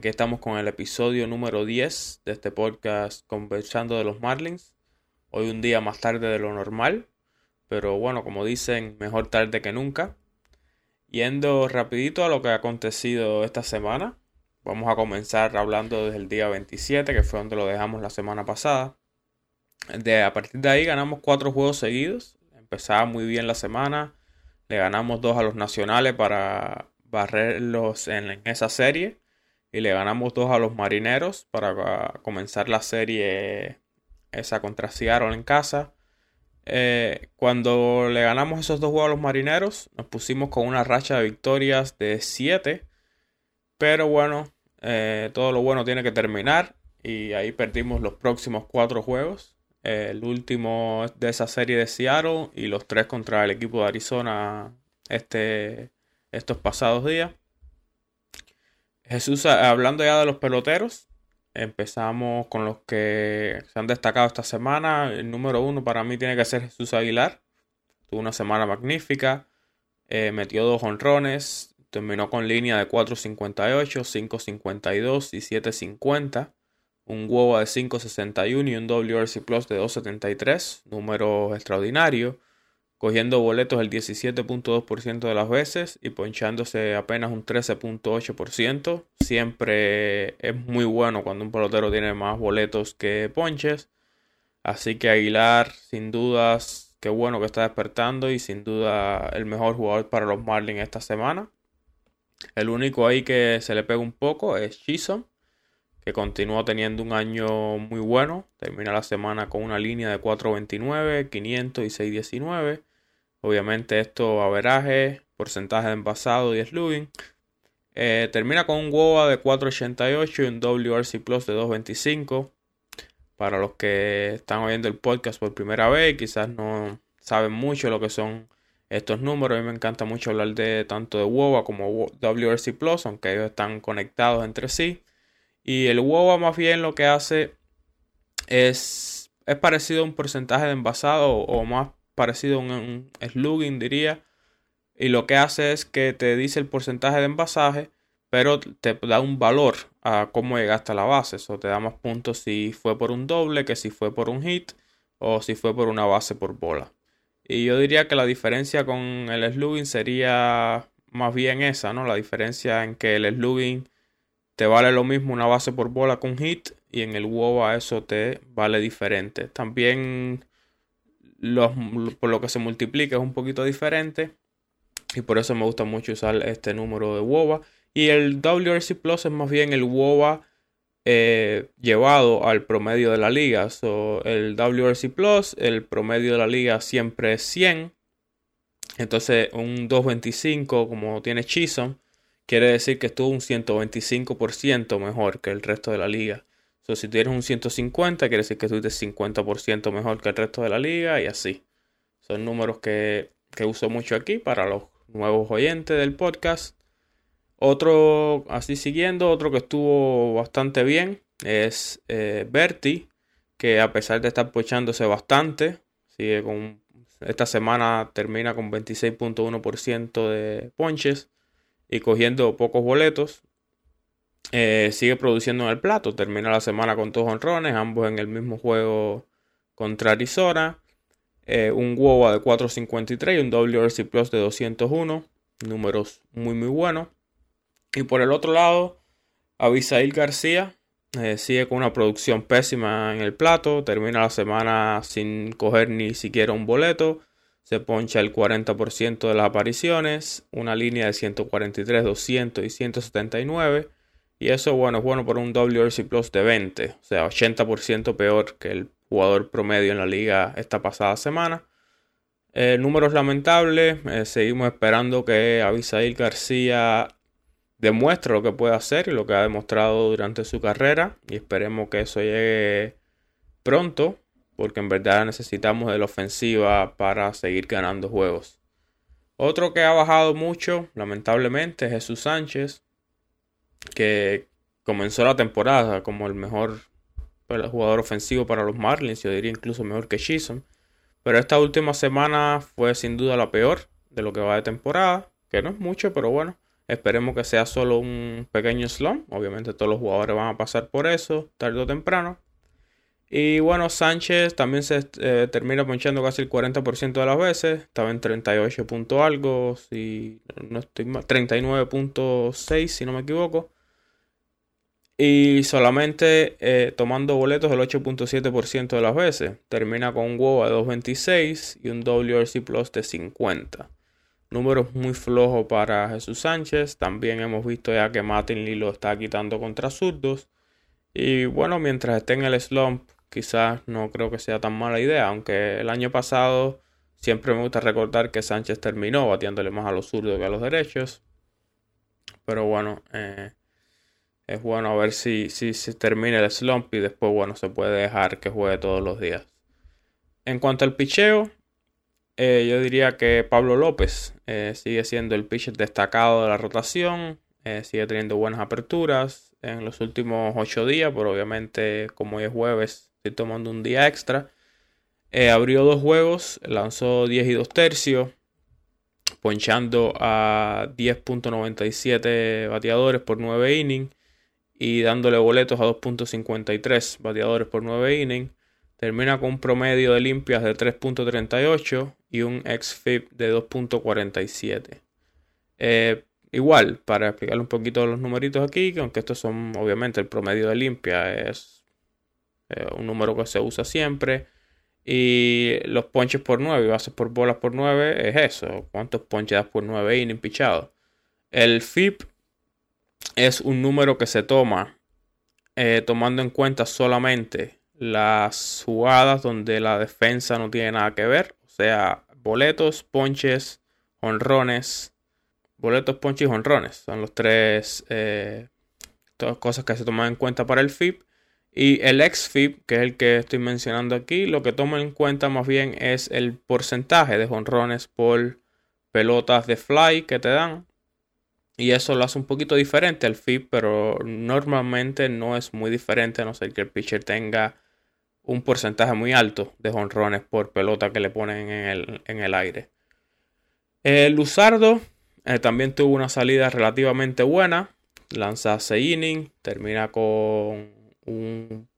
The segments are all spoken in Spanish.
Aquí estamos con el episodio número 10 de este podcast conversando de los Marlins. Hoy un día más tarde de lo normal, pero bueno, como dicen, mejor tarde que nunca. Yendo rapidito a lo que ha acontecido esta semana, vamos a comenzar hablando desde el día 27, que fue donde lo dejamos la semana pasada. De, a partir de ahí ganamos cuatro juegos seguidos, empezaba muy bien la semana, le ganamos dos a los nacionales para barrerlos en, esa serie y le ganamos dos a los marineros para comenzar la serie esa contra Seattle en casa. Eh, cuando le ganamos esos dos juegos a los marineros, nos pusimos con una racha de victorias de 7. Pero bueno, eh, todo lo bueno tiene que terminar. Y ahí perdimos los próximos cuatro juegos. el último de esa serie de Seattle y los tres contra el equipo de Arizona este, estos pasados días. Jesús, hablando ya de los peloteros, empezamos con los que se han destacado esta semana. El número uno para mí tiene que ser Jesús Aguilar. Tuvo una semana magnífica. Eh, metió dos honrones. Terminó con línea de 4.58, 5.52 y 7.50. Un huevo de 5.61 y un WRC Plus de 2.73. Número extraordinario cogiendo boletos el 17.2% de las veces y ponchándose apenas un 13.8%. Siempre es muy bueno cuando un pelotero tiene más boletos que ponches. Así que Aguilar, sin dudas, qué bueno que está despertando y sin duda el mejor jugador para los Marlins esta semana. El único ahí que se le pega un poco es Chisholm, que continúa teniendo un año muy bueno. Termina la semana con una línea de 4.29, 500 y 6.19. Obviamente esto averaje, porcentaje de envasado y slugging. Eh, termina con un WOA de 4.88 y un WRC Plus de 2.25. Para los que están oyendo el podcast por primera vez, quizás no saben mucho lo que son estos números. A mí me encanta mucho hablar de tanto de WOA como WRC Plus, aunque ellos están conectados entre sí. Y el WOA más bien lo que hace es, es parecido a un porcentaje de envasado o más parecido a un, slugging, diría. Y lo que hace es que te dice el porcentaje de envasaje, pero te da un valor a cómo llegaste a la base. Eso te da más puntos si fue por un doble que si fue por un hit o si fue por una base por bola. Y yo diría que la diferencia con el slugging sería más bien esa, ¿no? La diferencia en que el slugging te vale lo mismo una base por bola con hit y en el WOBA eso te vale diferente. También por lo que se multiplica es un poquito diferente. Y por eso me gusta mucho usar este número de WOBA. Y el WRC Plus es más bien el WOBA eh, llevado al promedio de la liga. el WRC Plus, el promedio de la liga siempre es 100. Entonces un 225 como tiene Chisholm quiere decir que estuvo un 125% mejor que el resto de la liga si tienes un 150, quiere decir que estuviste 50% mejor que el resto de la liga y así. Son números que, uso mucho aquí para los nuevos oyentes del podcast. Otro, así siguiendo, otro que estuvo bastante bien es eh, Berti, que a pesar de estar pochándose bastante, sigue con, esta semana termina con 26.1% de ponches y cogiendo pocos boletos. Eh, sigue produciendo en el plato. Termina la semana con dos honrones, ambos en el mismo juego contra Arizona. Eh, un WOA de 453 y un WRC Plus de 201. Números muy, muy buenos. Y por el otro lado, Abisail García eh, sigue con una producción pésima en el plato. Termina la semana sin coger ni siquiera un boleto. Se poncha el 40% de las apariciones. Una línea de 143, 200 y 179 y eso, bueno, es bueno por un WRC Plus de 20, o sea, 80% peor que el jugador promedio en la liga esta pasada semana. Eh, números lamentables, eh, seguimos esperando que Abisail García demuestre lo que puede hacer y lo que ha demostrado durante su carrera y esperemos que eso llegue pronto porque en verdad necesitamos de la ofensiva para seguir ganando juegos. Otro que ha bajado mucho, lamentablemente, es Jesús Sánchez que comenzó la temporada como el mejor jugador ofensivo para los Marlins, yo diría incluso mejor que Chisholm. Pero esta última semana fue sin duda la peor de lo que va de temporada, que no es mucho, pero bueno, Esperemos que sea solo un pequeño slump. Obviamente todos los jugadores van a pasar por eso, tarde o temprano. Y bueno, Sánchez también se eh, termina ponchando casi el 40% de las veces. Estaba en 38 punto algo, si no estoy 39.6 si no me equivoco. Y solamente eh, tomando boletos el 8.7% de las veces. Termina con un a 2.26 y un WRC Plus de 50. Números muy flojos para Jesús Sánchez. También hemos visto ya que Martin Lee lo está quitando contra zurdos. Y bueno, mientras esté en el slump, quizás no creo que sea tan mala idea. Aunque el año pasado siempre me gusta recordar que Sánchez terminó batiéndole más a los zurdos que a los derechos. Pero bueno, eh, es bueno a ver si, si se termina el slump y después, bueno, se puede dejar que juegue todos los días. En cuanto al picheo, eh, yo diría que Pablo López eh, sigue siendo el pitcher destacado de la rotación, eh, sigue teniendo buenas aperturas en los últimos ocho días, pero obviamente como hoy es jueves, estoy tomando un día extra. abrió dos juegos, lanzó 10 y 2 tercios, ponchando a 10.97 bateadores por 9 innings y dándole boletos a 2.53 bateadores por 9 innings. Termina con un promedio de limpias de 3.38 y un XFIP de 2.47. Eh, igual, para explicarle un poquito los numeritos aquí, aunque estos son obviamente el promedio de limpia, es eh, un número que se usa siempre. Y los ponches por 9 y bases por bolas por 9 es eso. ¿Cuántos ponches das por 9 innings pichados? El FIP es un número que se toma eh, tomando en cuenta solamente las jugadas donde la defensa no tiene nada que ver. O sea, boletos, ponches, honrones. Boletos, ponches y honrones. Son los tres eh, todas cosas que se toman en cuenta para el FIP. Y el ex-FIP, que es el que estoy mencionando aquí, lo que toma en cuenta más bien es el porcentaje de honrones por pelotas de fly que te dan. Y eso lo hace un poquito diferente al FIP, pero normalmente no es muy diferente a no ser que el pitcher tenga un porcentaje muy alto de jonrones por pelota que le ponen en el, aire. El Luzardo eh, también tuvo una salida relativamente buena. Lanza 6 innings, termina con un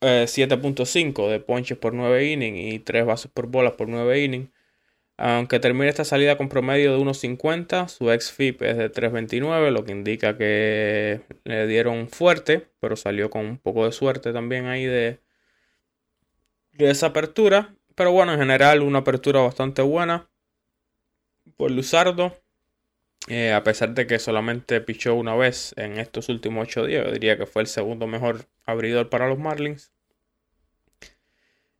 7.5 eh, de ponches por 9 innings y 3 bases por bolas por 9 innings. Aunque termine esta salida con promedio de 1.50, su ex-FIP es de 3.29, lo que indica que le dieron fuerte, pero salió con un poco de suerte también ahí de, esa apertura. Pero bueno, en general una apertura bastante buena por Luzardo. Eh, a pesar de que solamente pichó una vez en estos últimos 8 días, yo diría que fue el segundo mejor abridor para los Marlins.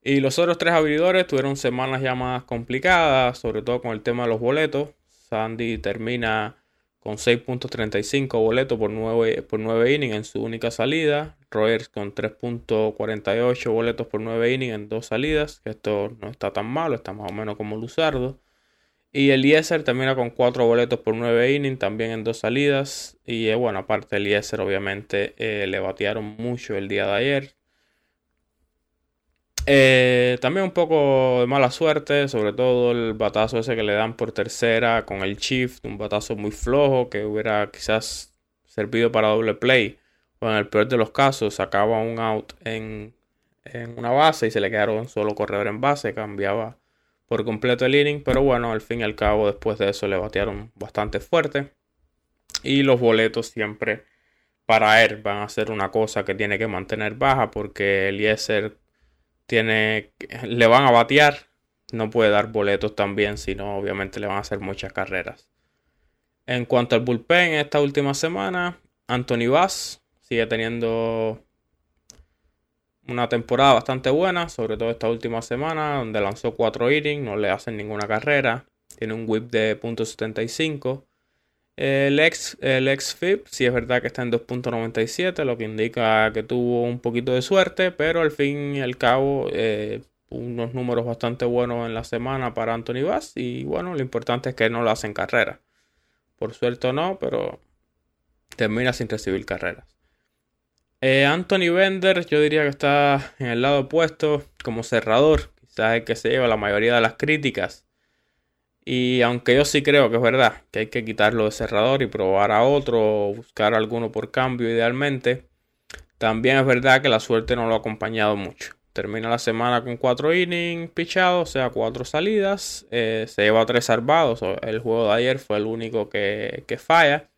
Y los otros tres abridores tuvieron semanas ya más complicadas, sobre todo con el tema de los boletos. Sandy termina con 6.35 boletos por 9, por 9 innings en su única salida. Royers con 3.48 boletos por 9 innings en dos salidas. Esto no está tan malo, está más o menos como Luzardo. Y Eliezer termina con 4 boletos por 9 innings, también en dos salidas. Y eh, bueno, aparte Eliezer obviamente eh, le batearon mucho el día de ayer. Eh, también un poco de mala suerte, sobre todo el batazo ese que le dan por tercera con el shift, un batazo muy flojo que hubiera quizás servido para doble play. O en el peor de los casos, sacaba un out en, en una base y se le quedaron solo corredor en base, cambiaba por completo el inning, pero bueno, al fin y al cabo después de eso le batearon bastante fuerte. Y los boletos siempre para él van a ser una cosa que tiene que mantener baja porque Eliezer tiene, le van a batear, no puede dar boletos también, sino obviamente le van a hacer muchas carreras. En cuanto al bullpen, esta última semana, Anthony Bass sigue teniendo una temporada bastante buena, sobre todo esta última semana, donde lanzó 4 innings, no le hacen ninguna carrera, tiene un whip de .75 el ex, el ex FIP, sí es verdad que está en 2.97, lo que indica que tuvo un poquito de suerte, pero al fin y al cabo, eh, unos números bastante buenos en la semana para Anthony Bass. Y bueno, lo importante es que no lo hacen carrera. Por suerte no, pero termina sin recibir carreras. Eh, Anthony Bender, yo diría que está en el lado opuesto como cerrador, quizás el que se lleva la mayoría de las críticas Y aunque yo sí creo que es verdad que hay que quitarlo de cerrador y probar a otro o buscar alguno por cambio idealmente, también es verdad que la suerte no lo ha acompañado mucho. Termina la semana con cuatro innings pichados, o sea, cuatro salidas. Eh, se lleva tres salvados. El juego de ayer fue el único que, falla.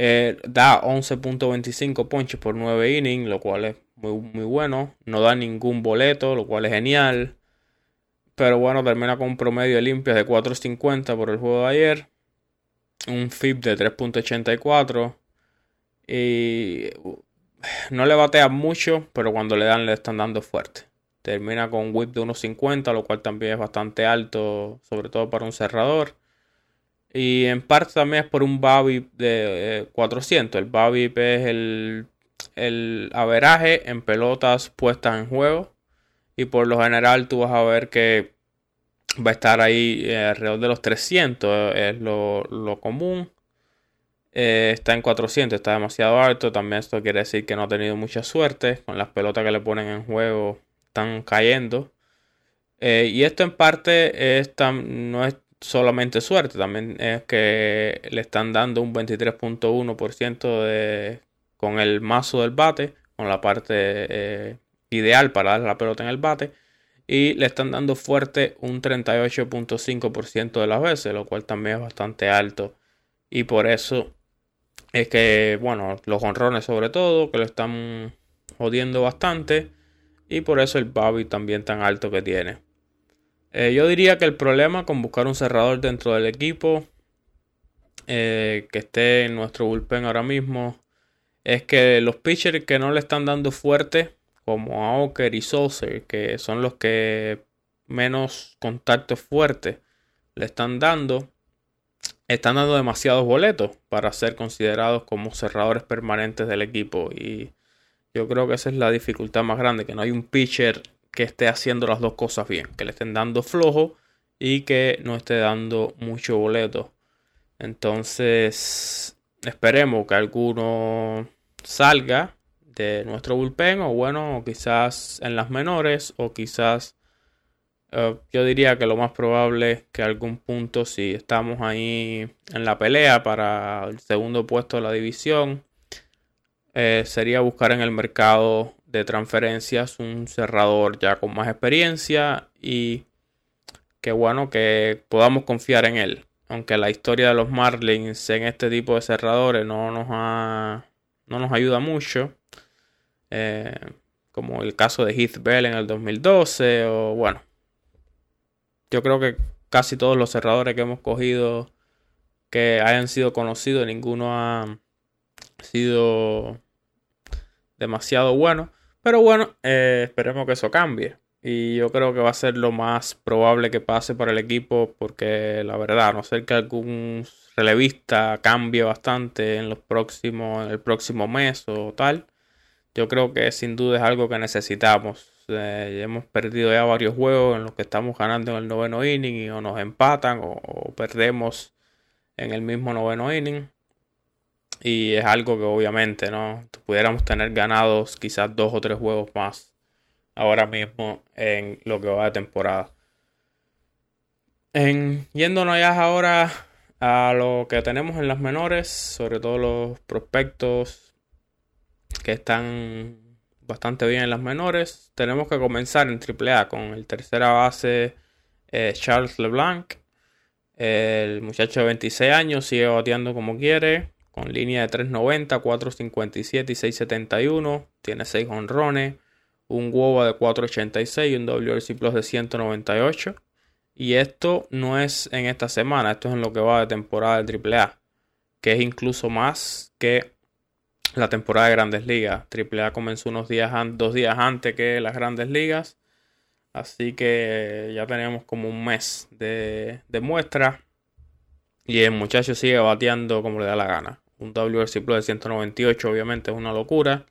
Eh, da 11.25 ponches por 9 innings, lo cual es muy, muy bueno. No da ningún boleto, lo cual es genial. Pero bueno, termina con un promedio de limpias de 4.50 por el juego de ayer. Un FIP de 3.84. Y no le batea mucho, pero cuando le dan le están dando fuerte. Termina con un whip de 1.50, lo cual también es bastante alto, sobre todo para un cerrador. Y en parte también es por un BABIP de 400. Eh, el BABIP es el, el averaje en pelotas puestas en juego. Y por lo general tú vas a ver que va a estar ahí eh, alrededor de los 300. Es lo, lo común. Eh, está en 400, está demasiado alto. También esto quiere decir que no ha tenido mucha suerte. Con las pelotas que le ponen en juego están cayendo. Eh, y esto en parte es no es solamente suerte, también es que le están dando un 23.1% de, con el mazo del bate, con la parte eh, ideal para dar la pelota en el bate. Y le están dando fuerte un 38.5% de las veces, lo cual también es bastante alto. Y por eso es que, bueno, los honrones sobre todo, que lo están jodiendo bastante. Y por eso el Bobby también tan alto que tiene. Eh, yo diría que el problema con buscar un cerrador dentro del equipo eh, que esté en nuestro bullpen ahora mismo es que los pitchers que no le están dando fuerte, como Aoker y Saucer, que son los que menos contacto fuerte le están dando, están dando demasiados boletos para ser considerados como cerradores permanentes del equipo. Y yo creo que esa es la dificultad más grande, que no hay un pitcher que esté haciendo las dos cosas bien, que le estén dando flojo y que no esté dando mucho boleto. Entonces, esperemos que alguno salga de nuestro bullpen o bueno, quizás en las menores o quizás eh, yo diría que lo más probable es que algún punto, si estamos ahí en la pelea para el segundo puesto de la división, eh, sería buscar en el mercado de transferencias un cerrador ya con más experiencia y que bueno que podamos confiar en él. Aunque la historia de los Marlins en este tipo de cerradores no nos, no nos ayuda mucho. Eh, como el caso de Heath Bell en el 2012 o bueno yo creo que casi todos los cerradores que hemos cogido que hayan sido conocidos, ninguno ha sido demasiado bueno. Pero bueno, eh, esperemos que eso cambie. Y yo creo que va a ser lo más probable que pase para el equipo. Porque la verdad, a no ser que algún relevista cambie bastante en los próximos, el próximo mes o tal. Yo creo que sin duda es algo que necesitamos. Eh, hemos perdido ya varios juegos en los que estamos ganando en el noveno inning y o nos empatan o, perdemos en el mismo noveno inning. Y es algo que obviamente no pudiéramos tener ganados quizás dos o tres juegos más ahora mismo en lo que va de temporada. En, yéndonos ya ahora a lo que tenemos en las menores, sobre todo los prospectos que están bastante bien en las menores. Tenemos que comenzar en AAA con el tercera base eh, Charles LeBlanc. El muchacho de 26 años sigue bateando como quiere, con línea de 390, 457 y 671. Tiene 6 honrones, un WOBA de 486 y un WRC Plus de 198. Y esto no es en esta semana, esto es en lo que va de temporada de AAA, que es incluso más que la temporada de Grandes Ligas. AAA comenzó unos días dos días antes que las Grandes Ligas. Así que ya tenemos como un mes de, muestra. Y el muchacho sigue bateando como le da la gana. Un WRC Plus de 198 obviamente es una locura.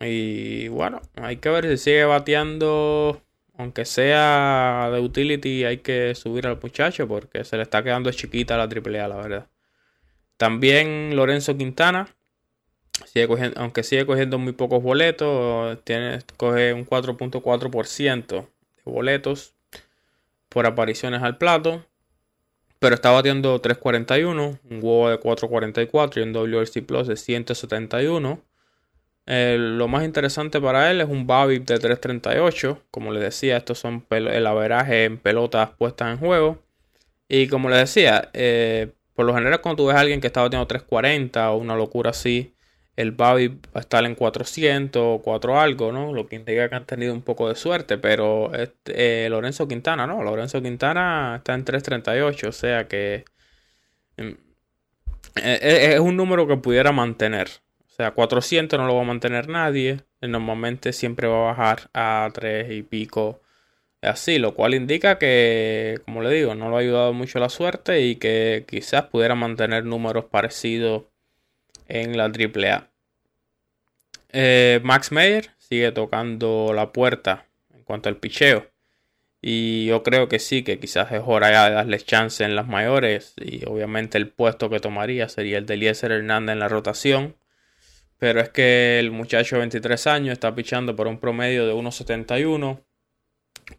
Y bueno, hay que ver si sigue bateando. Aunque sea de utility, hay que subir al muchacho porque se le está quedando chiquita la AAA, la verdad. También Lorenzo Quintana aunque sigue cogiendo muy pocos boletos, tiene, coge un 4.4% de boletos por apariciones al plato. Pero está batiendo 341, un huevo de 444 y un WRC Plus de 171. lo más interesante para él es un BABIP de 338. Como les decía, estos son el averaje en pelotas puestas en juego. Y como les decía, eh, por lo general cuando tú ves a alguien que está batiendo 340 o una locura así, el Babi va a estar en 400 o 4 algo, ¿no? Lo que indica que han tenido un poco de suerte, pero este, eh, Lorenzo Quintana, ¿no? Lorenzo Quintana está en 338, o sea que mm, eh, eh, es un número que pudiera mantener. O sea, 400 no lo va a mantener nadie. Normalmente siempre va a bajar a 3 y pico así, lo cual indica que, como le digo, no lo ha ayudado mucho la suerte y que quizás pudiera mantener números parecidos en la AAA. Eh, Max Meyer sigue tocando la puerta en cuanto al picheo. Y yo creo que sí, que quizás es hora de darles chance en las mayores. Y obviamente el puesto que tomaría sería el de Eliezer Hernández en la rotación. Pero es que el muchacho de 23 años está pichando por un promedio de 1.71,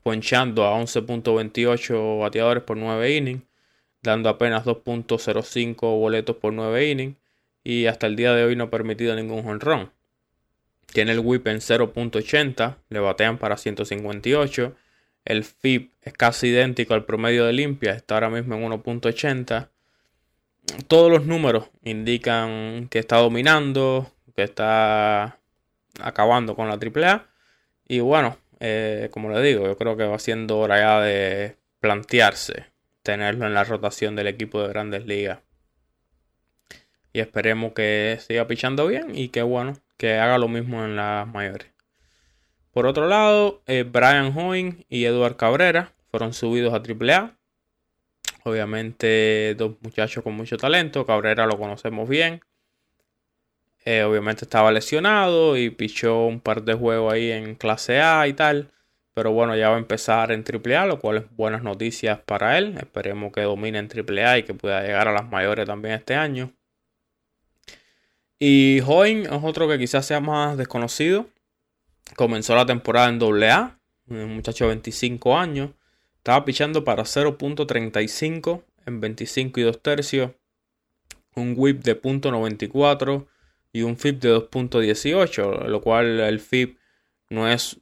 ponchando a 11.28 bateadores por 9 innings, dando apenas 2.05 boletos por 9 innings y hasta el día de hoy no ha permitido ningún jonrón. Tiene el whip en 0.80, le batean para 158. El FIP es casi idéntico al promedio de limpia, está ahora mismo en 1.80. Todos los números indican que está dominando, que está acabando con la AAA. Y bueno, eh, como le digo, yo creo que va siendo hora ya de plantearse tenerlo en la rotación del equipo de grandes ligas y esperemos que siga pichando bien y que bueno, que haga lo mismo en las mayores. Por otro lado, eh, Brian Hoying y Eduard Cabrera fueron subidos a AAA. Obviamente dos muchachos con mucho talento. Cabrera lo conocemos bien. Eh, obviamente estaba lesionado y pichó un par de juegos ahí en clase A y tal. Pero bueno, ya va a empezar en AAA, lo cual es buenas noticias para él. Esperemos que domine en AAA y que pueda llegar a las mayores también este año. Y Hoying es otro que quizás sea más desconocido. Comenzó la temporada en AA, un muchacho de 25 años. Estaba pichando para 0.35 en 25 y 2 tercios. Un whip de .94 y un FIP de 2.18, lo cual el FIP no es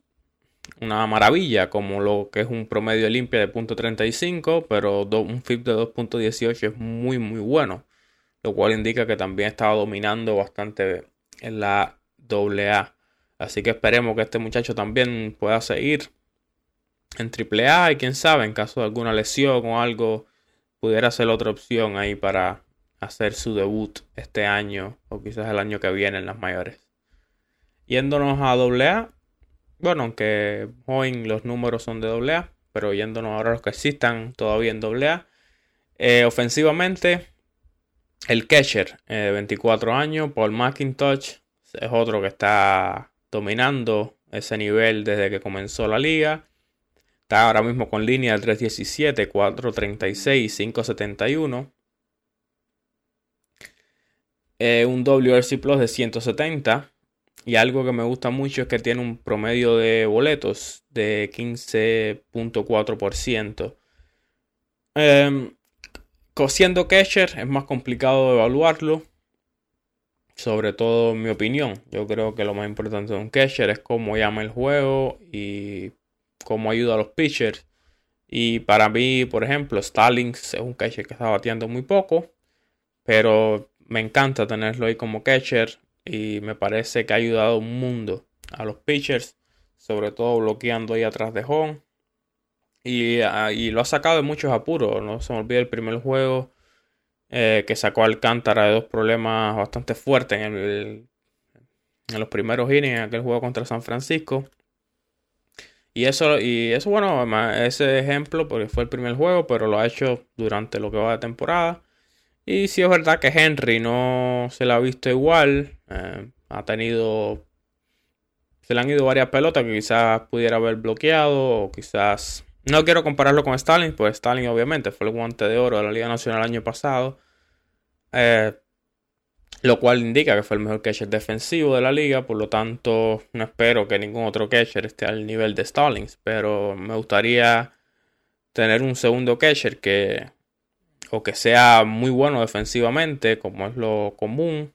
una maravilla como lo que es un promedio limpia de .35, pero un FIP de 2.18 es muy muy bueno lo cual indica que también estaba dominando bastante en la AA. Así que esperemos que este muchacho también pueda seguir en AAA y quién sabe, en caso de alguna lesión o algo, pudiera ser otra opción ahí para hacer su debut este año o quizás el año que viene en las mayores. Yéndonos a AA, bueno, aunque hoy los números son de AA, pero yéndonos ahora a los que existan todavía en AA, eh, ofensivamente el catcher, de 24 años, Paul McIntosh, es otro que está dominando ese nivel desde que comenzó la liga. Está ahora mismo con línea de 317, 436, 571. un WRC Plus de 170. Y algo que me gusta mucho es que tiene un promedio de boletos de 15.4%. Siendo catcher es más complicado evaluarlo. Sobre todo en mi opinión. Yo creo que lo más importante de un catcher es cómo llama el juego y cómo ayuda a los pitchers. Y para mí, por ejemplo, Stallings es un catcher que está batiendo muy poco. Pero me encanta tenerlo ahí como catcher. Y me parece que ha ayudado un mundo a los pitchers. Sobre todo bloqueando ahí atrás de home. Ah, y, lo ha sacado de muchos apuros. No se me olvida el primer juego eh, que sacó Alcántara de dos problemas bastante fuertes en, el, en los primeros innings en aquel juego contra San Francisco. Y eso, y eso, bueno, ese ejemplo, porque fue el primer juego, pero lo ha hecho durante lo que va de temporada. Y si es verdad que Henry no se la ha visto igual. Eh, ha tenido. Se le han ido varias pelotas que quizás pudiera haber bloqueado. O quizás no quiero compararlo con Stalin, pues Stalin obviamente fue el guante de oro de la Liga Nacional el año pasado. Eh, lo cual indica que fue el mejor catcher defensivo de la liga, por lo tanto no espero que ningún otro catcher esté al nivel de Stallings, pero me gustaría tener un segundo catcher que o que sea muy bueno defensivamente, como es lo común,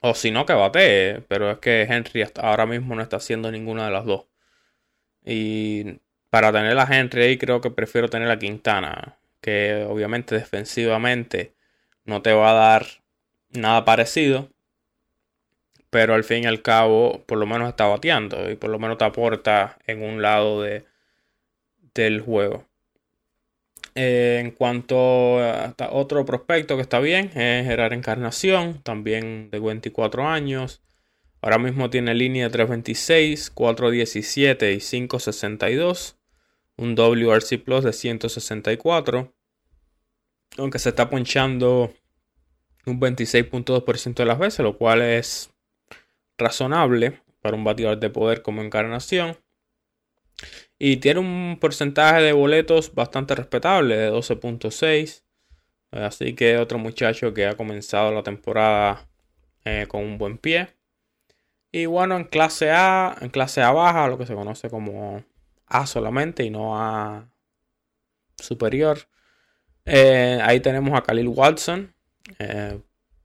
o si no que batee, pero es que Henry ahora mismo no está haciendo ninguna de las dos. Y para tener a Henry ahí creo que prefiero tener a Quintana, que obviamente defensivamente no te va a dar nada parecido, pero al fin y al cabo por lo menos está bateando y por lo menos te aporta en un lado de, del juego. Eh, en cuanto a otro prospecto que está bien, es Gerard Encarnación, también de 24 años. Ahora mismo tiene línea de 326, 417 y 562. Un WRC Plus de 164. Aunque se está ponchando un 26.2% de las veces, lo cual es razonable para un bateador de poder como encarnación. Y tiene un porcentaje de boletos bastante respetable, de 12.6. Así que otro muchacho que ha comenzado la temporada eh, con un buen pie. Y bueno, en clase A, en clase A baja, lo que se conoce como A solamente y no A superior. Eh, ahí tenemos a Khalil Watson, eh,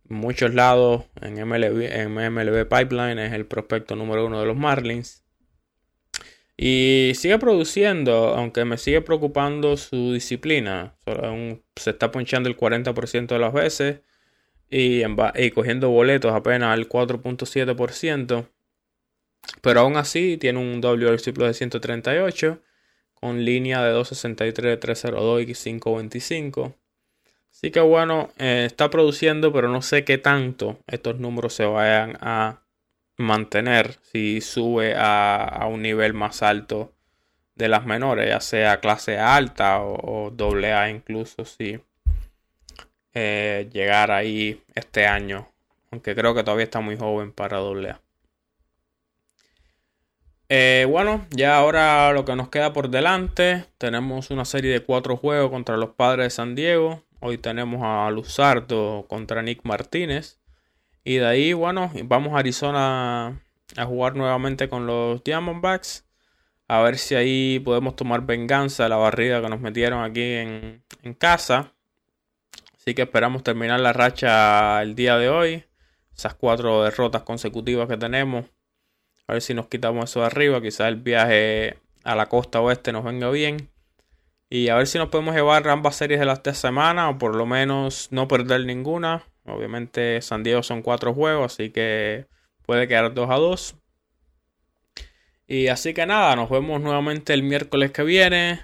muchos lados en MLB, en MLB Pipeline es el prospecto número uno de los Marlins. Y sigue produciendo, aunque me sigue preocupando su disciplina. se está ponchando el 40% de las veces y, y cogiendo boletos apenas al 4.7%. Pero aún así tiene un WRC Plus de 138 con línea de 263, 302 y 525. Así que bueno, eh, está produciendo, pero no sé qué tanto estos números se vayan a mantener si sube a, un nivel más alto de las menores, ya sea clase alta o, doble A incluso, si eh, llegar ahí este año, aunque creo que todavía está muy joven para doble A. Eh, bueno, ya ahora lo que nos queda por delante, tenemos una serie de cuatro juegos contra los padres de San Diego. Hoy tenemos a Luzardo contra Nick Martínez. Y de ahí, bueno, vamos a Arizona a jugar nuevamente con los Diamondbacks. A ver si ahí podemos tomar venganza de la barrida que nos metieron aquí en, en casa. Así que esperamos terminar la racha el día de hoy. Esas cuatro derrotas consecutivas que tenemos a ver si nos quitamos eso de arriba. Quizás el viaje a la costa oeste nos venga bien. Y a ver si nos podemos llevar ambas series de las tres semanas. O por lo menos no perder ninguna. Obviamente San Diego son cuatro juegos. Así que puede quedar 2 a 2. Y así que nada, nos vemos nuevamente el miércoles que viene.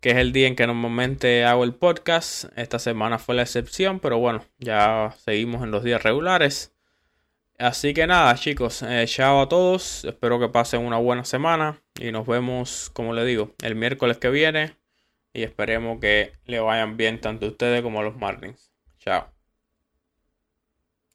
Que es el día en que normalmente hago el podcast. Esta semana fue la excepción. Pero bueno, ya seguimos en los días regulares. Así que nada, chicos, eh, chao a todos. Espero que pasen una buena semana y nos vemos, como les digo, el miércoles que viene. Y esperemos que le vayan bien tanto a ustedes como a los Marlins. Chao.